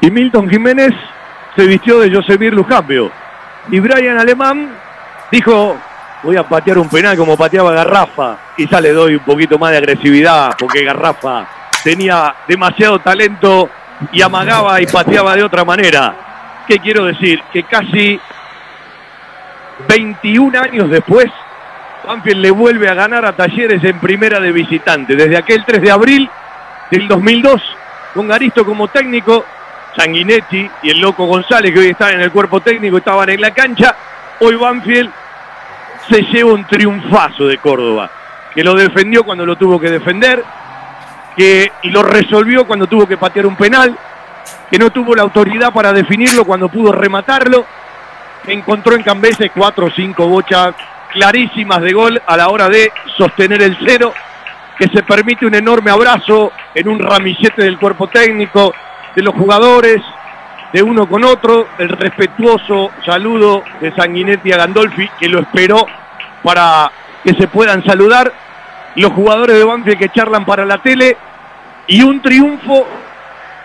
Y Milton Jiménez se vistió de Josemir Lujambio. Y Brian Alemán dijo, voy a patear un penal como pateaba Garrafa. Quizá le doy un poquito más de agresividad porque Garrafa tenía demasiado talento y amagaba y pateaba de otra manera. ¿Qué quiero decir? Que casi 21 años después, Banfield le vuelve a ganar a Talleres en primera de visitante. Desde aquel 3 de abril del 2002, con Garisto como técnico, Sanguinetti y el loco González, que hoy están en el cuerpo técnico, estaban en la cancha. Hoy Banfield se lleva un triunfazo de Córdoba, que lo defendió cuando lo tuvo que defender, que y lo resolvió cuando tuvo que patear un penal, que no tuvo la autoridad para definirlo cuando pudo rematarlo, que encontró en Cambeses cuatro o cinco bochas clarísimas de gol a la hora de sostener el cero, que se permite un enorme abrazo en un ramillete del cuerpo técnico, de los jugadores, de uno con otro, el respetuoso saludo de Sanguinetti a Gandolfi, que lo esperó para que se puedan saludar, los jugadores de Banfield que charlan para la tele, y un triunfo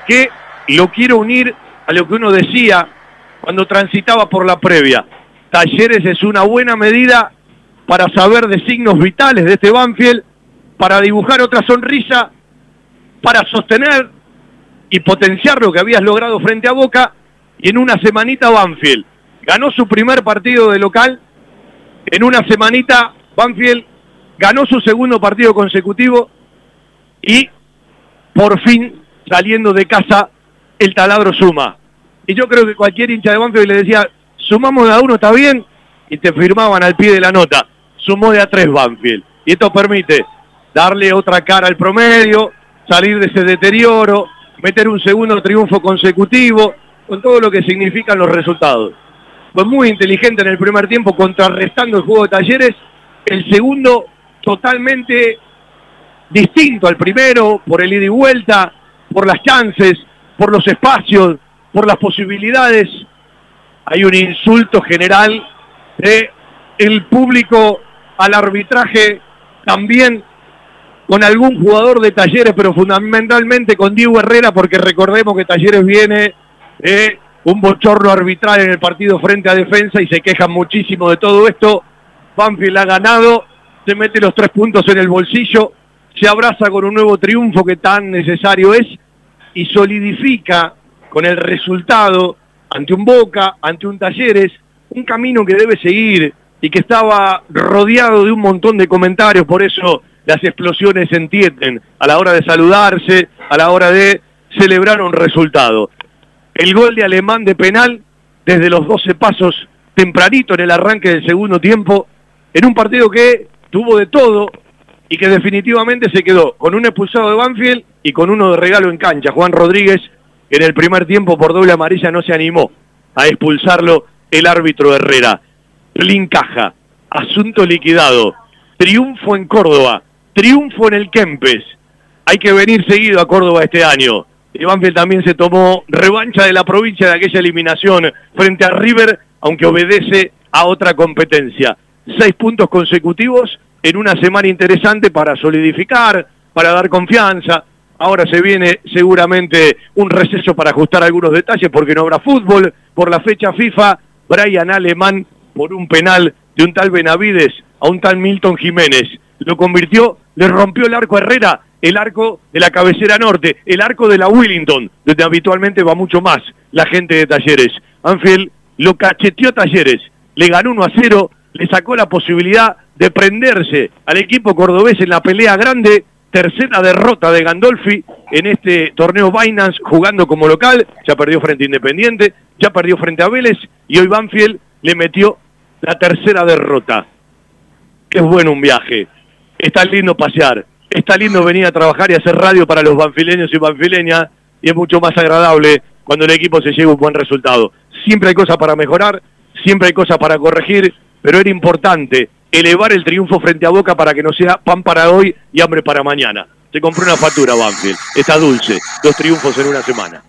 que lo quiero unir a lo que uno decía cuando transitaba por la previa. Talleres es una buena medida para saber de signos vitales de este Banfield, para dibujar otra sonrisa, para sostener y potenciar lo que habías logrado frente a Boca. Y en una semanita Banfield ganó su primer partido de local. En una semanita Banfield ganó su segundo partido consecutivo y por fin saliendo de casa el taladro suma. Y yo creo que cualquier hincha de Banfield le decía, sumamos de a uno, está bien, y te firmaban al pie de la nota. Sumó de a tres Banfield. Y esto permite darle otra cara al promedio, salir de ese deterioro, meter un segundo triunfo consecutivo, con todo lo que significan los resultados. Fue muy inteligente en el primer tiempo, contrarrestando el juego de talleres. El segundo totalmente distinto al primero, por el ida y vuelta, por las chances, por los espacios, por las posibilidades. Hay un insulto general de el público al arbitraje también con algún jugador de Talleres, pero fundamentalmente con Diego Herrera, porque recordemos que Talleres viene de un bochorno arbitral en el partido frente a defensa y se quejan muchísimo de todo esto. Banfield ha ganado, se mete los tres puntos en el bolsillo, se abraza con un nuevo triunfo que tan necesario es y solidifica con el resultado ante un Boca, ante un Talleres, un camino que debe seguir y que estaba rodeado de un montón de comentarios, por eso las explosiones se entienden a la hora de saludarse, a la hora de celebrar un resultado. El gol de Alemán de penal desde los 12 pasos tempranito en el arranque del segundo tiempo, en un partido que tuvo de todo y que definitivamente se quedó con un expulsado de Banfield y con uno de regalo en cancha. Juan Rodríguez, en el primer tiempo por doble amarilla no se animó a expulsarlo el árbitro Herrera. Caja, asunto liquidado, triunfo en Córdoba, triunfo en el Kempes. Hay que venir seguido a Córdoba este año. Y también se tomó revancha de la provincia de aquella eliminación frente a River, aunque obedece a otra competencia. Seis puntos consecutivos en una semana interesante para solidificar, para dar confianza. Ahora se viene seguramente un receso para ajustar algunos detalles porque no habrá fútbol. Por la fecha FIFA, Brian Alemán por un penal de un tal Benavides a un tal Milton Jiménez. Lo convirtió, le rompió el arco a Herrera, el arco de la cabecera norte, el arco de la Willington, donde habitualmente va mucho más la gente de Talleres. Anfield lo cacheteó Talleres, le ganó 1 a 0, le sacó la posibilidad de prenderse al equipo cordobés en la pelea grande, tercera derrota de Gandolfi en este torneo Binance jugando como local, ya perdió frente a Independiente, ya perdió frente a Vélez y hoy Banfield le metió la tercera derrota. Qué bueno un viaje, está lindo pasear, está lindo venir a trabajar y hacer radio para los banfileños y banfileñas y es mucho más agradable cuando el equipo se lleva un buen resultado. Siempre hay cosas para mejorar, siempre hay cosas para corregir, pero era importante elevar el triunfo frente a Boca para que no sea pan para hoy y hambre para mañana. Se compró una factura Banfield, está dulce, dos triunfos en una semana.